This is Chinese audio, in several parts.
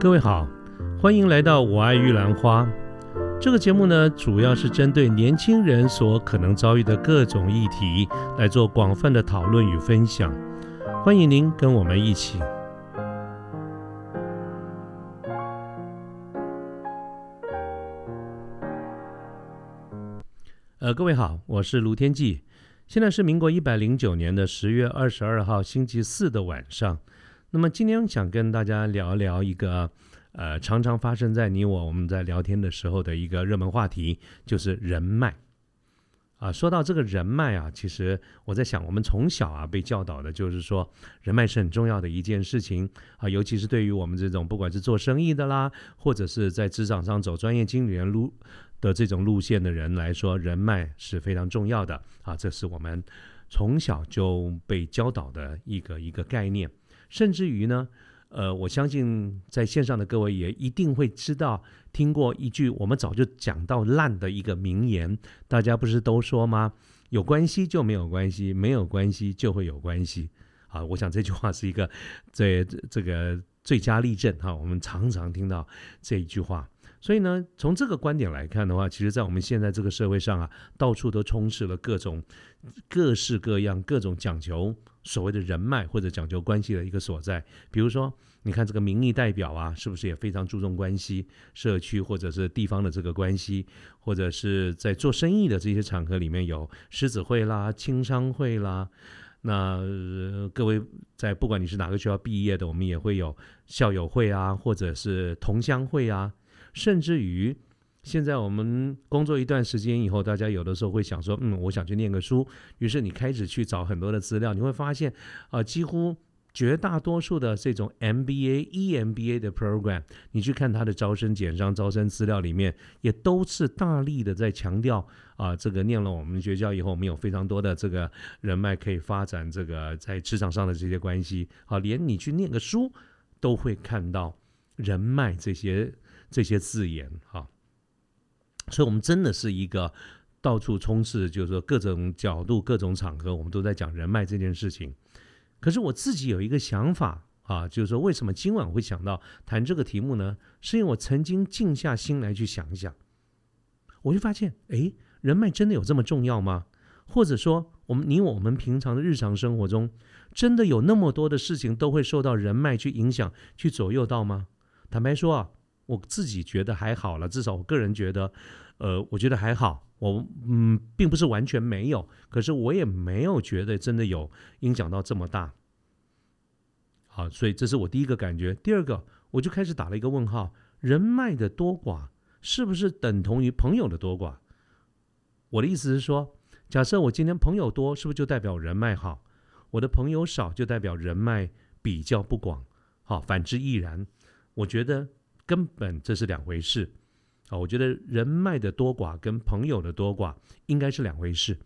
各位好，欢迎来到我爱玉兰花。这个节目呢，主要是针对年轻人所可能遭遇的各种议题来做广泛的讨论与分享。欢迎您跟我们一起。呃，各位好，我是卢天记。现在是民国一百零九年的十月二十二号星期四的晚上。那么今天想跟大家聊聊一个呃常常发生在你我我们在聊天的时候的一个热门话题，就是人脉。啊，说到这个人脉啊，其实我在想，我们从小啊被教导的就是说，人脉是很重要的一件事情啊，尤其是对于我们这种不管是做生意的啦，或者是在职场上走专业经理人路的这种路线的人来说，人脉是非常重要的啊，这是我们从小就被教导的一个一个概念。甚至于呢，呃，我相信在线上的各位也一定会知道、听过一句我们早就讲到烂的一个名言，大家不是都说吗？有关系就没有关系，没有关系就会有关系。啊，我想这句话是一个这这个最佳例证哈，我们常常听到这一句话。所以呢，从这个观点来看的话，其实，在我们现在这个社会上啊，到处都充斥了各种各式各样、各种讲求所谓的人脉或者讲究关系的一个所在。比如说，你看这个民意代表啊，是不是也非常注重关系？社区或者是地方的这个关系，或者是在做生意的这些场合里面有狮子会啦、青商会啦。那各位在不管你是哪个学校毕业的，我们也会有校友会啊，或者是同乡会啊。甚至于，现在我们工作一段时间以后，大家有的时候会想说，嗯，我想去念个书。于是你开始去找很多的资料，你会发现，啊，几乎绝大多数的这种 MBA、EMBA 的 program，你去看它的招生简章、招生资料里面，也都是大力的在强调，啊，这个念了我们学校以后，我们有非常多的这个人脉可以发展这个在职场上的这些关系。好，连你去念个书，都会看到人脉这些。这些字眼哈，所以，我们真的是一个到处充斥，就是说各种角度、各种场合，我们都在讲人脉这件事情。可是我自己有一个想法啊，就是说，为什么今晚会想到谈这个题目呢？是因为我曾经静下心来去想一想，我就发现，哎，人脉真的有这么重要吗？或者说，我们你我们平常的日常生活中，真的有那么多的事情都会受到人脉去影响、去左右到吗？坦白说啊。我自己觉得还好了，至少我个人觉得，呃，我觉得还好。我嗯，并不是完全没有，可是我也没有觉得真的有影响到这么大。好，所以这是我第一个感觉。第二个，我就开始打了一个问号：人脉的多寡是不是等同于朋友的多寡？我的意思是说，假设我今天朋友多，是不是就代表人脉好？我的朋友少，就代表人脉比较不广。好，反之亦然。我觉得。根本这是两回事啊！我觉得人脉的多寡跟朋友的多寡应该是两回事。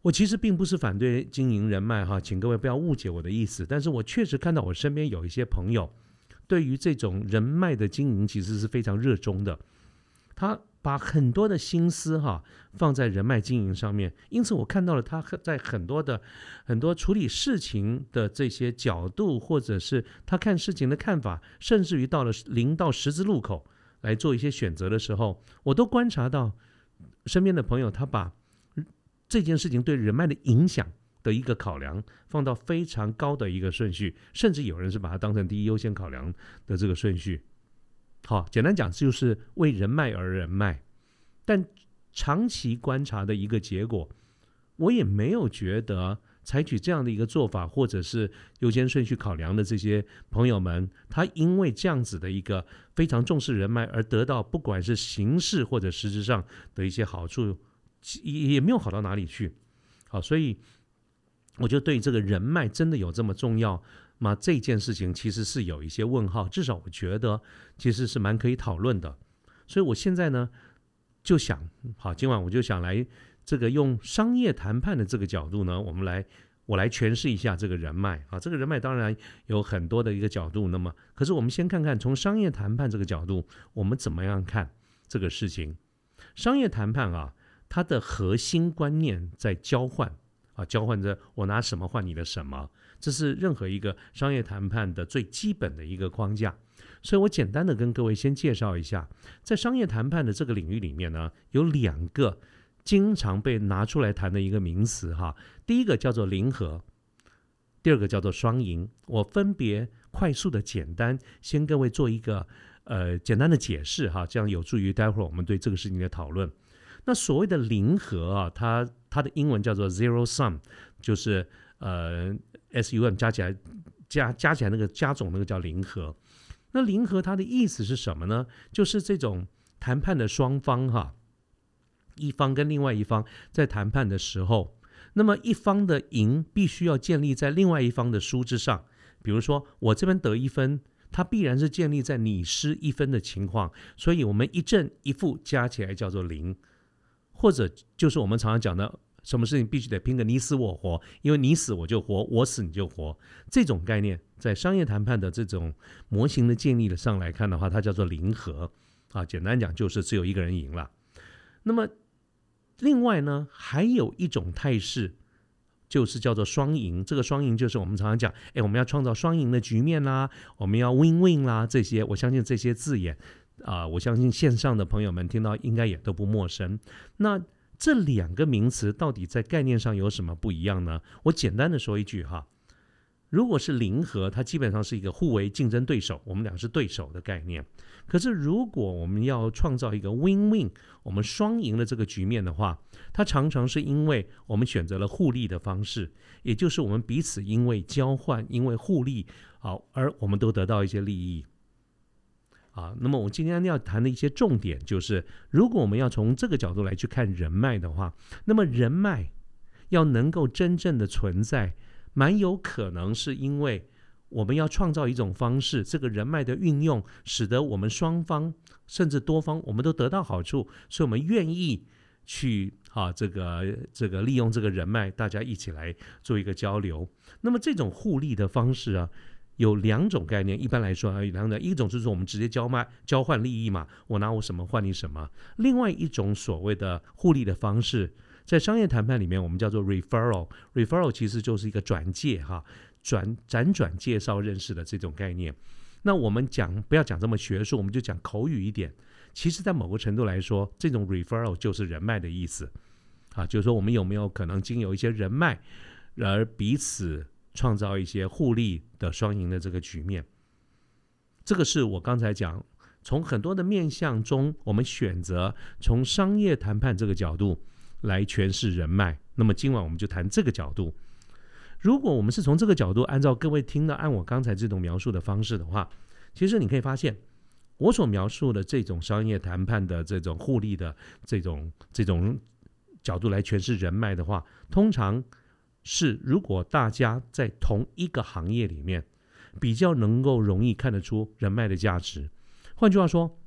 我其实并不是反对经营人脉哈，请各位不要误解我的意思。但是我确实看到我身边有一些朋友，对于这种人脉的经营其实是非常热衷的。他。把很多的心思哈放在人脉经营上面，因此我看到了他在很多的很多处理事情的这些角度，或者是他看事情的看法，甚至于到了零到十字路口来做一些选择的时候，我都观察到身边的朋友，他把这件事情对人脉的影响的一个考量放到非常高的一个顺序，甚至有人是把它当成第一优先考量的这个顺序。好，简单讲就是为人脉而人脉，但长期观察的一个结果，我也没有觉得采取这样的一个做法，或者是优先顺序考量的这些朋友们，他因为这样子的一个非常重视人脉而得到不管是形式或者实质上的一些好处，也也没有好到哪里去。好，所以我就对这个人脉真的有这么重要？那这件事情其实是有一些问号，至少我觉得其实是蛮可以讨论的。所以我现在呢就想，好，今晚我就想来这个用商业谈判的这个角度呢，我们来我来诠释一下这个人脉啊。这个人脉当然有很多的一个角度，那么可是我们先看看从商业谈判这个角度，我们怎么样看这个事情？商业谈判啊，它的核心观念在交换。啊，交换着我拿什么换你的什么，这是任何一个商业谈判的最基本的一个框架。所以我简单的跟各位先介绍一下，在商业谈判的这个领域里面呢，有两个经常被拿出来谈的一个名词哈。第一个叫做零和，第二个叫做双赢。我分别快速的简单先各位做一个呃简单的解释哈，这样有助于待会儿我们对这个事情的讨论。那所谓的零和啊，它它的英文叫做 zero sum，就是呃 s u m 加起来加加起来那个加总那个叫零和。那零和它的意思是什么呢？就是这种谈判的双方哈，一方跟另外一方在谈判的时候，那么一方的赢必须要建立在另外一方的输之上。比如说我这边得一分，它必然是建立在你失一分的情况，所以我们一正一负加起来叫做零。或者就是我们常常讲的，什么事情必须得拼个你死我活，因为你死我就活，我死你就活。这种概念在商业谈判的这种模型的建立的上来看的话，它叫做零和啊。简单讲就是只有一个人赢了。那么另外呢，还有一种态势，就是叫做双赢。这个双赢就是我们常常讲，哎，我们要创造双赢的局面啦，我们要 win win 啦，这些我相信这些字眼。啊，我相信线上的朋友们听到应该也都不陌生。那这两个名词到底在概念上有什么不一样呢？我简单的说一句哈，如果是零和，它基本上是一个互为竞争对手，我们俩是对手的概念。可是如果我们要创造一个 win-win，我们双赢的这个局面的话，它常常是因为我们选择了互利的方式，也就是我们彼此因为交换、因为互利，好，而我们都得到一些利益。啊，那么我今天要谈的一些重点就是，如果我们要从这个角度来去看人脉的话，那么人脉要能够真正的存在，蛮有可能是因为我们要创造一种方式，这个人脉的运用，使得我们双方甚至多方我们都得到好处，所以我们愿意去啊，这个这个利用这个人脉，大家一起来做一个交流。那么这种互利的方式啊。有两种概念，一般来说啊，有两种，一种就是我们直接交卖、交换利益嘛，我拿我什么换你什么。另外一种所谓的互利的方式，在商业谈判里面，我们叫做 referral。referral 其实就是一个转介哈，转辗转介绍认识的这种概念。那我们讲不要讲这么学术，我们就讲口语一点。其实，在某个程度来说，这种 referral 就是人脉的意思啊，就是说我们有没有可能经由一些人脉而彼此。创造一些互利的双赢的这个局面，这个是我刚才讲，从很多的面向中，我们选择从商业谈判这个角度来诠释人脉。那么今晚我们就谈这个角度。如果我们是从这个角度，按照各位听的，按我刚才这种描述的方式的话，其实你可以发现，我所描述的这种商业谈判的这种互利的这种这种角度来诠释人脉的话，通常。是，如果大家在同一个行业里面，比较能够容易看得出人脉的价值。换句话说，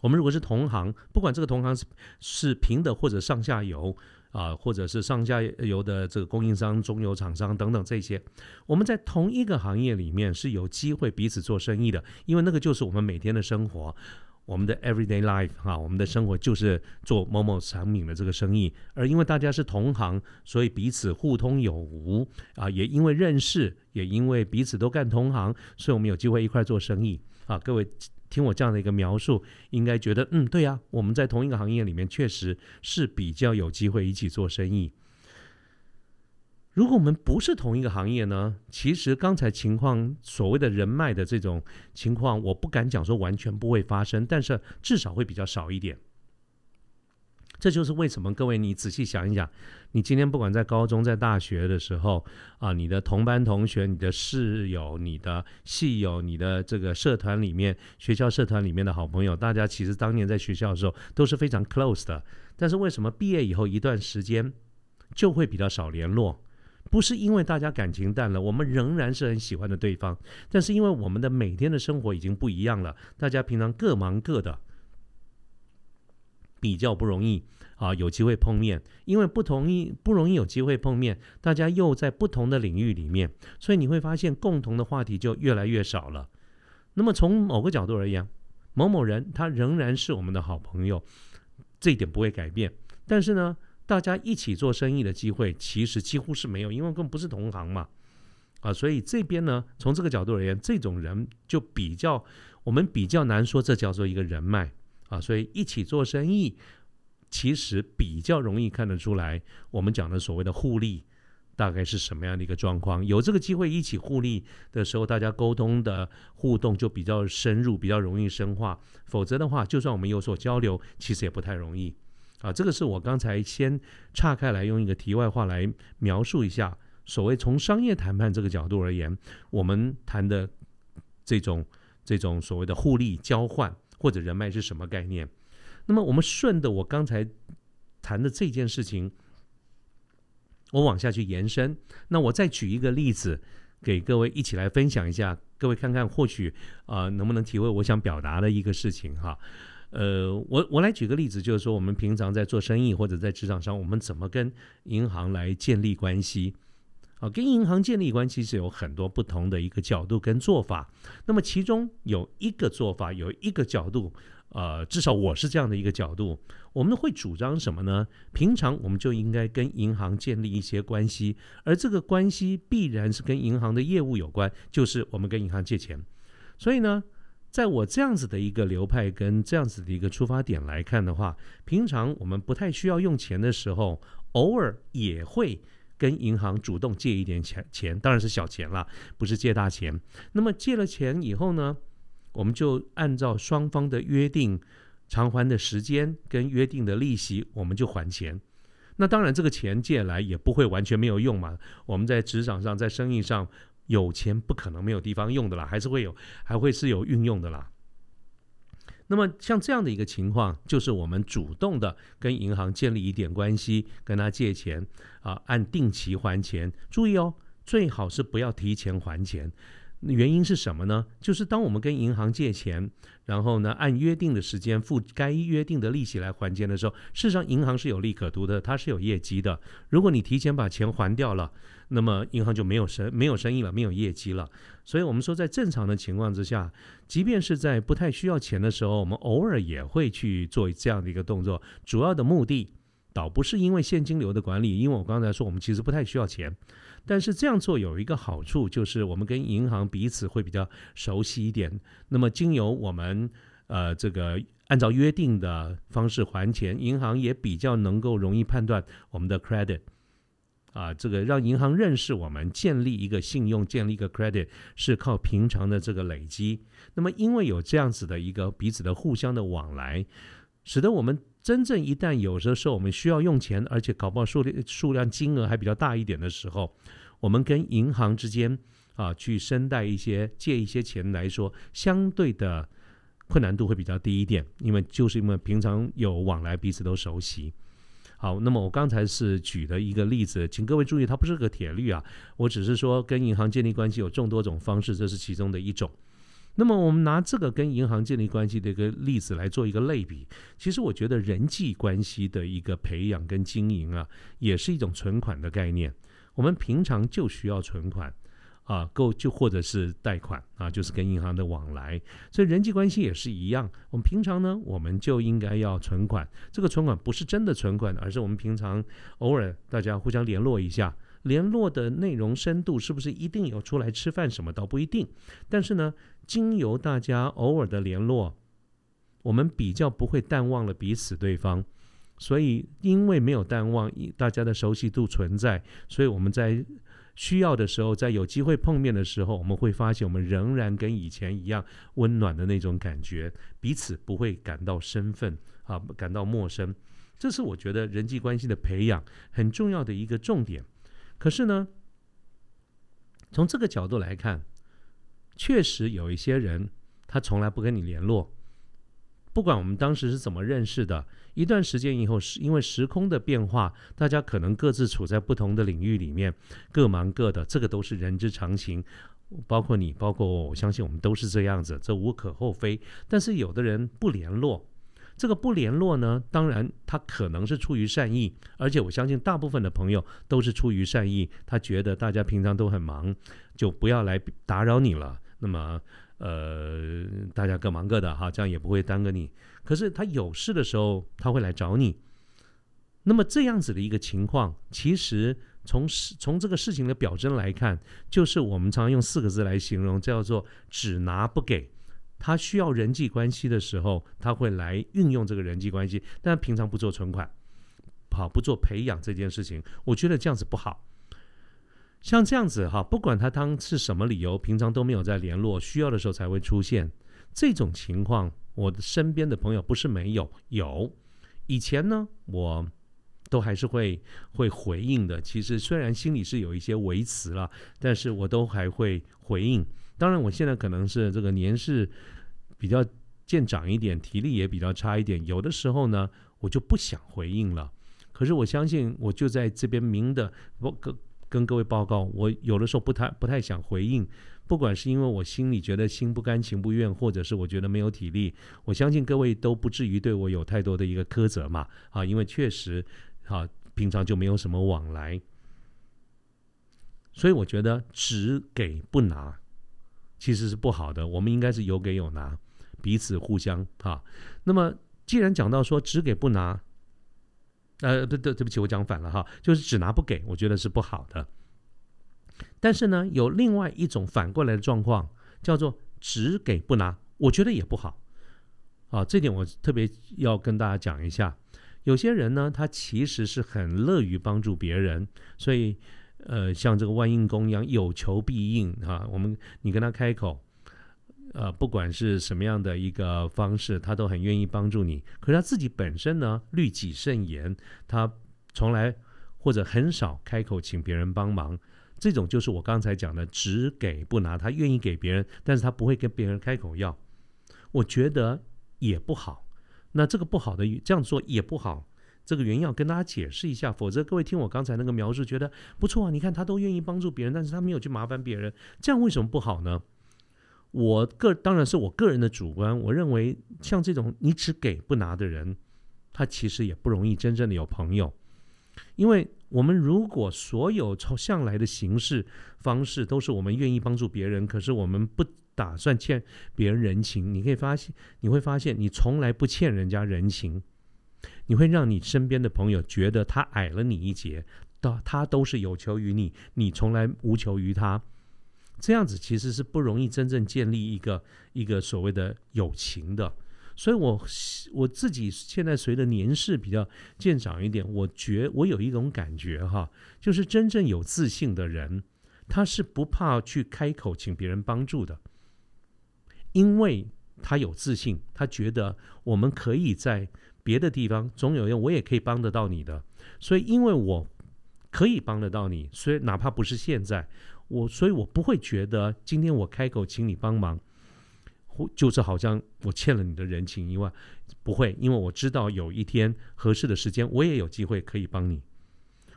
我们如果是同行，不管这个同行是是平的或者上下游啊，或者是上下游的这个供应商、中游厂商等等这些，我们在同一个行业里面是有机会彼此做生意的，因为那个就是我们每天的生活。我们的 everyday life 哈，我们的生活就是做某某产品的这个生意，而因为大家是同行，所以彼此互通有无啊，也因为认识，也因为彼此都干同行，所以我们有机会一块做生意啊。各位听我这样的一个描述，应该觉得嗯，对呀，我们在同一个行业里面确实是比较有机会一起做生意。如果我们不是同一个行业呢？其实刚才情况所谓的人脉的这种情况，我不敢讲说完全不会发生，但是至少会比较少一点。这就是为什么各位你仔细想一想，你今天不管在高中、在大学的时候啊，你的同班同学、你的室友、你的系友、你的这个社团里面、学校社团里面的好朋友，大家其实当年在学校的时候都是非常 close 的。但是为什么毕业以后一段时间就会比较少联络？不是因为大家感情淡了，我们仍然是很喜欢的对方，但是因为我们的每天的生活已经不一样了，大家平常各忙各的，比较不容易啊有机会碰面，因为不同意不容易有机会碰面，大家又在不同的领域里面，所以你会发现共同的话题就越来越少了。那么从某个角度而言，某某人他仍然是我们的好朋友，这一点不会改变，但是呢。大家一起做生意的机会其实几乎是没有，因为根本不是同行嘛。啊，所以这边呢，从这个角度而言，这种人就比较我们比较难说这叫做一个人脉啊。所以一起做生意，其实比较容易看得出来，我们讲的所谓的互利。大概是什么样的一个状况？有这个机会一起互利的时候，大家沟通的互动就比较深入，比较容易深化。否则的话，就算我们有所交流，其实也不太容易。啊，这个是我刚才先岔开来用一个题外话来描述一下，所谓从商业谈判这个角度而言，我们谈的这种这种所谓的互利交换或者人脉是什么概念？那么我们顺着我刚才谈的这件事情。我往下去延伸，那我再举一个例子给各位一起来分享一下，各位看看或许啊能不能体会我想表达的一个事情哈。呃，我我来举个例子，就是说我们平常在做生意或者在职场上，我们怎么跟银行来建立关系？啊，跟银行建立关系是有很多不同的一个角度跟做法。那么其中有一个做法，有一个角度。呃，至少我是这样的一个角度，我们会主张什么呢？平常我们就应该跟银行建立一些关系，而这个关系必然是跟银行的业务有关，就是我们跟银行借钱。所以呢，在我这样子的一个流派跟这样子的一个出发点来看的话，平常我们不太需要用钱的时候，偶尔也会跟银行主动借一点钱，钱当然是小钱了，不是借大钱。那么借了钱以后呢？我们就按照双方的约定偿还的时间跟约定的利息，我们就还钱。那当然，这个钱借来也不会完全没有用嘛。我们在职场上，在生意上有钱不可能没有地方用的啦，还是会有，还会是有运用的啦。那么像这样的一个情况，就是我们主动的跟银行建立一点关系，跟他借钱啊，按定期还钱。注意哦，最好是不要提前还钱。原因是什么呢？就是当我们跟银行借钱，然后呢按约定的时间付该约定的利息来还钱的时候，事实上银行是有利可图的，它是有业绩的。如果你提前把钱还掉了，那么银行就没有生没有生意了，没有业绩了。所以我们说，在正常的情况之下，即便是在不太需要钱的时候，我们偶尔也会去做这样的一个动作。主要的目的倒不是因为现金流的管理，因为我刚才说我们其实不太需要钱。但是这样做有一个好处，就是我们跟银行彼此会比较熟悉一点。那么经由我们呃这个按照约定的方式还钱，银行也比较能够容易判断我们的 credit 啊，这个让银行认识我们建立一个信用、建立一个 credit 是靠平常的这个累积。那么因为有这样子的一个彼此的互相的往来，使得我们。真正一旦有的时候我们需要用钱，而且搞不好数量数量金额还比较大一点的时候，我们跟银行之间啊去申贷一些借一些钱来说，相对的困难度会比较低一点，因为就是因为平常有往来，彼此都熟悉。好，那么我刚才是举的一个例子，请各位注意，它不是个铁律啊，我只是说跟银行建立关系有众多种方式，这是其中的一种。那么我们拿这个跟银行建立关系的一个例子来做一个类比，其实我觉得人际关系的一个培养跟经营啊，也是一种存款的概念。我们平常就需要存款啊，够就或者是贷款啊，就是跟银行的往来。所以人际关系也是一样，我们平常呢，我们就应该要存款。这个存款不是真的存款，而是我们平常偶尔大家互相联络一下。联络的内容深度是不是一定有出来吃饭什么？倒不一定。但是呢，经由大家偶尔的联络，我们比较不会淡忘了彼此对方。所以，因为没有淡忘，大家的熟悉度存在，所以我们在需要的时候，在有机会碰面的时候，我们会发现我们仍然跟以前一样温暖的那种感觉，彼此不会感到身份啊，感到陌生。这是我觉得人际关系的培养很重要的一个重点。可是呢，从这个角度来看，确实有一些人他从来不跟你联络，不管我们当时是怎么认识的，一段时间以后，是因为时空的变化，大家可能各自处在不同的领域里面，各忙各的，这个都是人之常情。包括你，包括我，我相信我们都是这样子，这无可厚非。但是有的人不联络。这个不联络呢，当然他可能是出于善意，而且我相信大部分的朋友都是出于善意。他觉得大家平常都很忙，就不要来打扰你了。那么，呃，大家各忙各的哈，这样也不会耽搁你。可是他有事的时候，他会来找你。那么这样子的一个情况，其实从事从这个事情的表征来看，就是我们常用四个字来形容，叫做“只拿不给”。他需要人际关系的时候，他会来运用这个人际关系，但平常不做存款，好不做培养这件事情，我觉得这样子不好。像这样子哈，不管他当是什么理由，平常都没有在联络，需要的时候才会出现这种情况。我的身边的朋友不是没有，有以前呢，我都还是会会回应的。其实虽然心里是有一些维持了，但是我都还会回应。当然，我现在可能是这个年事。比较见长一点，体力也比较差一点，有的时候呢，我就不想回应了。可是我相信，我就在这边明的，我跟跟各位报告，我有的时候不太不太想回应，不管是因为我心里觉得心不甘情不愿，或者是我觉得没有体力，我相信各位都不至于对我有太多的一个苛责嘛。啊，因为确实啊，平常就没有什么往来，所以我觉得只给不拿其实是不好的，我们应该是有给有拿。彼此互相哈，那么既然讲到说只给不拿，呃，对对对不起，我讲反了哈，就是只拿不给，我觉得是不好的。但是呢，有另外一种反过来的状况，叫做只给不拿，我觉得也不好。啊，这点我特别要跟大家讲一下。有些人呢，他其实是很乐于帮助别人，所以呃，像这个万应公一样，有求必应啊。我们你跟他开口。呃，不管是什么样的一个方式，他都很愿意帮助你。可是他自己本身呢，律己慎言，他从来或者很少开口请别人帮忙。这种就是我刚才讲的，只给不拿。他愿意给别人，但是他不会跟别人开口要。我觉得也不好。那这个不好的这样做也不好。这个原因要跟大家解释一下，否则各位听我刚才那个描述，觉得不错啊。你看他都愿意帮助别人，但是他没有去麻烦别人，这样为什么不好呢？我个当然是我个人的主观，我认为像这种你只给不拿的人，他其实也不容易真正的有朋友，因为我们如果所有从向来的形式方式都是我们愿意帮助别人，可是我们不打算欠别人人情，你可以发现你会发现你从来不欠人家人情，你会让你身边的朋友觉得他矮了你一截，到他都是有求于你，你从来无求于他。这样子其实是不容易真正建立一个一个所谓的友情的，所以我我自己现在随着年事比较渐长一点，我觉我有一种感觉哈，就是真正有自信的人，他是不怕去开口请别人帮助的，因为他有自信，他觉得我们可以在别的地方总有用，我也可以帮得到你的，所以因为我可以帮得到你，所以哪怕不是现在。我所以，我不会觉得今天我开口请你帮忙，或就是好像我欠了你的人情以外，不会，因为我知道有一天合适的时间，我也有机会可以帮你。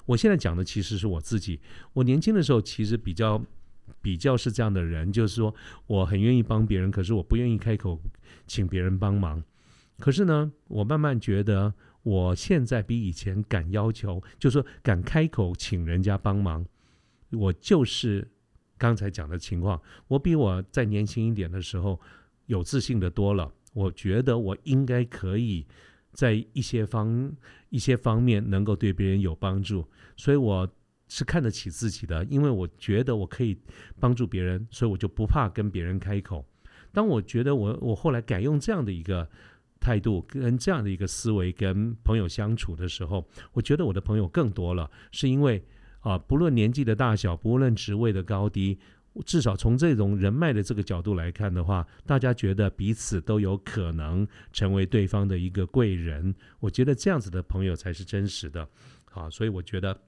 我现在讲的其实是我自己，我年轻的时候其实比较比较是这样的人，就是说我很愿意帮别人，可是我不愿意开口请别人帮忙。可是呢，我慢慢觉得我现在比以前敢要求，就是说敢开口请人家帮忙。我就是刚才讲的情况，我比我再年轻一点的时候有自信的多了。我觉得我应该可以在一些方一些方面能够对别人有帮助，所以我是看得起自己的，因为我觉得我可以帮助别人，所以我就不怕跟别人开口。当我觉得我我后来改用这样的一个态度跟这样的一个思维跟朋友相处的时候，我觉得我的朋友更多了，是因为。啊，不论年纪的大小，不论职位的高低，至少从这种人脉的这个角度来看的话，大家觉得彼此都有可能成为对方的一个贵人。我觉得这样子的朋友才是真实的。好，所以我觉得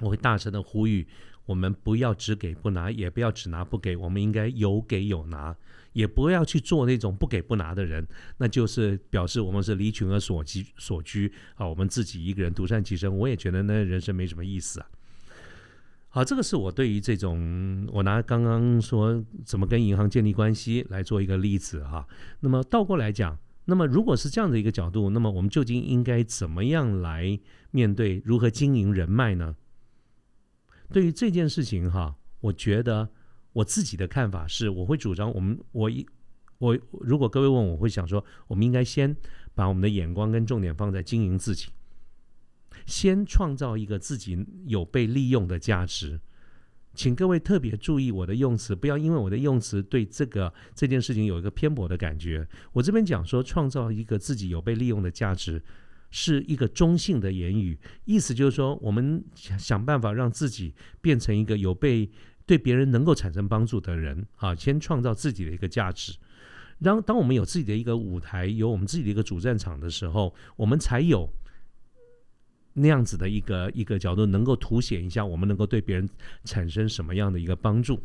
我会大声的呼吁，我们不要只给不拿，也不要只拿不给，我们应该有给有拿。也不要去做那种不给不拿的人，那就是表示我们是离群而所居所居啊，我们自己一个人独善其身。我也觉得那人生没什么意思啊。好，这个是我对于这种我拿刚刚说怎么跟银行建立关系来做一个例子哈。那么倒过来讲，那么如果是这样的一个角度，那么我们究竟应该怎么样来面对如何经营人脉呢？对于这件事情哈，我觉得。我自己的看法是，我会主张我们我一我如果各位问，我会想说，我们应该先把我们的眼光跟重点放在经营自己。先创造一个自己有被利用的价值。请各位特别注意我的用词，不要因为我的用词对这个这件事情有一个偏颇的感觉。我这边讲说，创造一个自己有被利用的价值，是一个中性的言语，意思就是说，我们想想办法让自己变成一个有被对别人能够产生帮助的人啊，先创造自己的一个价值。当当我们有自己的一个舞台，有我们自己的一个主战场的时候，我们才有。那样子的一个一个角度，能够凸显一下我们能够对别人产生什么样的一个帮助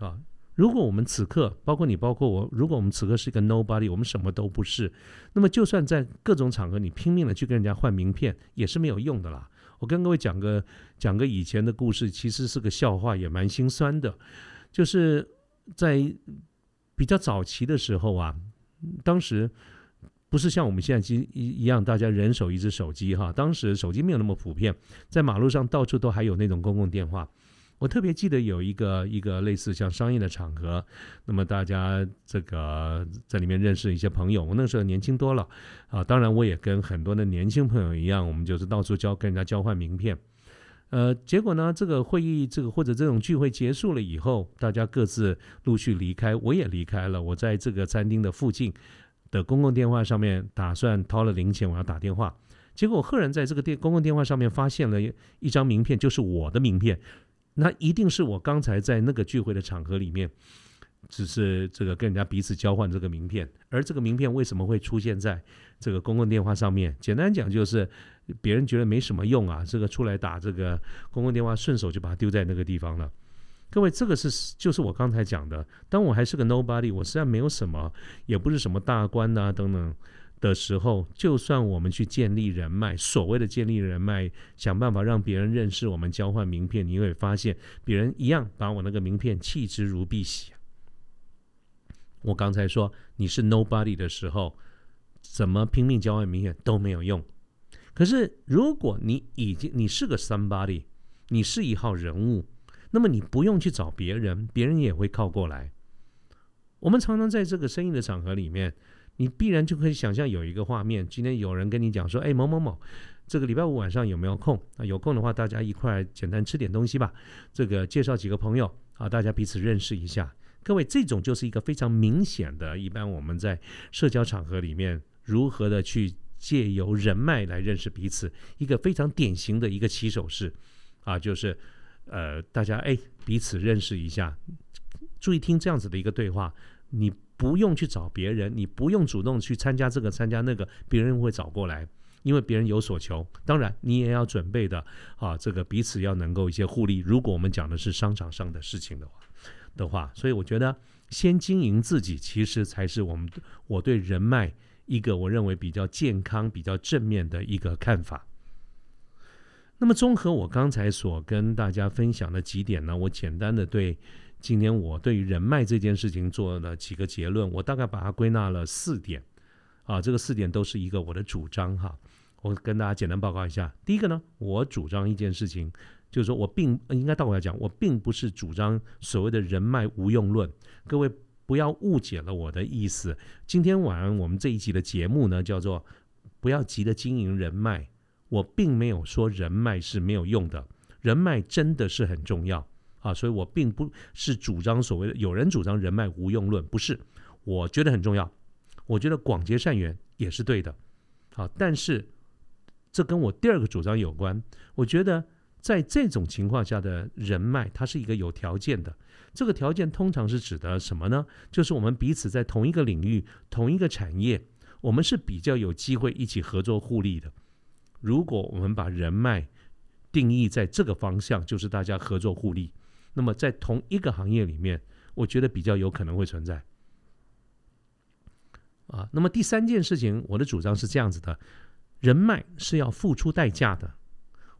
啊？如果我们此刻，包括你，包括我，如果我们此刻是一个 nobody，我们什么都不是，那么就算在各种场合你拼命的去跟人家换名片，也是没有用的啦。我跟各位讲个讲个以前的故事，其实是个笑话，也蛮心酸的。就是在比较早期的时候啊，当时。不是像我们现在一一样，大家人手一只手机哈。当时手机没有那么普遍，在马路上到处都还有那种公共电话。我特别记得有一个一个类似像商业的场合，那么大家这个在里面认识一些朋友。我那时候年轻多了啊，当然我也跟很多的年轻朋友一样，我们就是到处交跟人家交换名片。呃，结果呢，这个会议这个或者这种聚会结束了以后，大家各自陆续离开，我也离开了。我在这个餐厅的附近。的公共电话上面打算掏了零钱，我要打电话，结果我赫然在这个电公共电话上面发现了一张名片，就是我的名片，那一定是我刚才在那个聚会的场合里面，只是这个跟人家彼此交换这个名片，而这个名片为什么会出现在这个公共电话上面？简单讲就是别人觉得没什么用啊，这个出来打这个公共电话，顺手就把它丢在那个地方了。各位，这个是就是我刚才讲的。当我还是个 nobody，我实在没有什么，也不是什么大官呐等等的时候，就算我们去建立人脉，所谓的建立人脉，想办法让别人认识我们，交换名片，你会发现别人一样把我那个名片弃之如敝屣。我刚才说你是 nobody 的时候，怎么拼命交换名片都没有用。可是如果你已经你是个 somebody，你是一号人物。那么你不用去找别人，别人也会靠过来。我们常常在这个生意的场合里面，你必然就可以想象有一个画面：今天有人跟你讲说，哎，某某某，这个礼拜五晚上有没有空？啊，有空的话，大家一块简单吃点东西吧。这个介绍几个朋友啊，大家彼此认识一下。各位，这种就是一个非常明显的，一般我们在社交场合里面如何的去借由人脉来认识彼此，一个非常典型的一个起手式啊，就是。呃，大家哎，彼此认识一下，注意听这样子的一个对话。你不用去找别人，你不用主动去参加这个参加那个，别人会找过来，因为别人有所求。当然，你也要准备的啊，这个彼此要能够一些互利。如果我们讲的是商场上的事情的话，的话，所以我觉得先经营自己，其实才是我们我对人脉一个我认为比较健康、比较正面的一个看法。那么，综合我刚才所跟大家分享的几点呢，我简单的对今天我对于人脉这件事情做了几个结论，我大概把它归纳了四点，啊，这个四点都是一个我的主张哈，我跟大家简单报告一下。第一个呢，我主张一件事情，就是说我并应该倒过来讲，我并不是主张所谓的人脉无用论，各位不要误解了我的意思。今天晚上我们这一集的节目呢，叫做不要急着经营人脉。我并没有说人脉是没有用的，人脉真的是很重要啊，所以我并不是主张所谓的有人主张人脉无用论，不是，我觉得很重要，我觉得广结善缘也是对的，好，但是这跟我第二个主张有关，我觉得在这种情况下的人脉，它是一个有条件的，这个条件通常是指的什么呢？就是我们彼此在同一个领域、同一个产业，我们是比较有机会一起合作互利的。如果我们把人脉定义在这个方向，就是大家合作互利，那么在同一个行业里面，我觉得比较有可能会存在。啊，那么第三件事情，我的主张是这样子的：人脉是要付出代价的，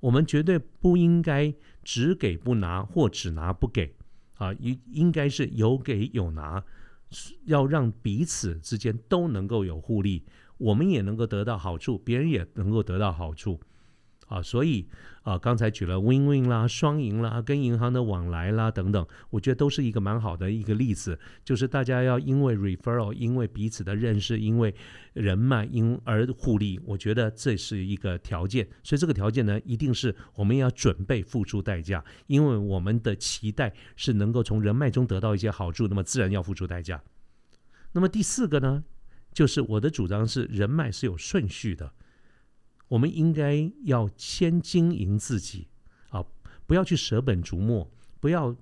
我们绝对不应该只给不拿或只拿不给，啊，应应该是有给有拿，要让彼此之间都能够有互利。我们也能够得到好处，别人也能够得到好处，啊，所以啊，刚才举了 win-win 啦、双赢啦、跟银行的往来啦等等，我觉得都是一个蛮好的一个例子，就是大家要因为 referral，因为彼此的认识，因为人脉因而互利，我觉得这是一个条件。所以这个条件呢，一定是我们要准备付出代价，因为我们的期待是能够从人脉中得到一些好处，那么自然要付出代价。那么第四个呢，就是我的主张是人脉是有顺序的。我们应该要先经营自己啊，不要去舍本逐末，不要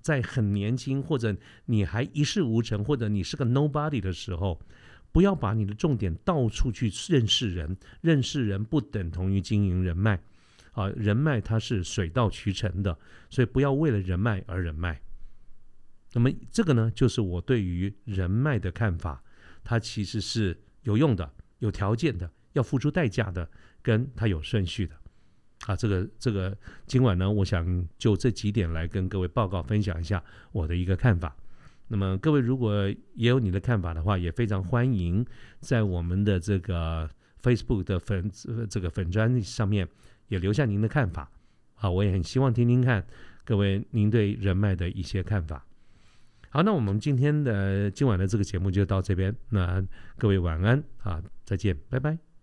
在很年轻或者你还一事无成，或者你是个 nobody 的时候，不要把你的重点到处去认识人。认识人不等同于经营人脉啊，人脉它是水到渠成的，所以不要为了人脉而人脉。那么这个呢，就是我对于人脉的看法，它其实是有用的、有条件的、要付出代价的。跟它有顺序的，啊，这个这个今晚呢，我想就这几点来跟各位报告分享一下我的一个看法。那么各位如果也有你的看法的话，也非常欢迎在我们的这个 Facebook 的粉这个粉砖上面也留下您的看法。好，我也很希望听听看各位您对人脉的一些看法。好，那我们今天的今晚的这个节目就到这边，那各位晚安啊，再见，拜拜。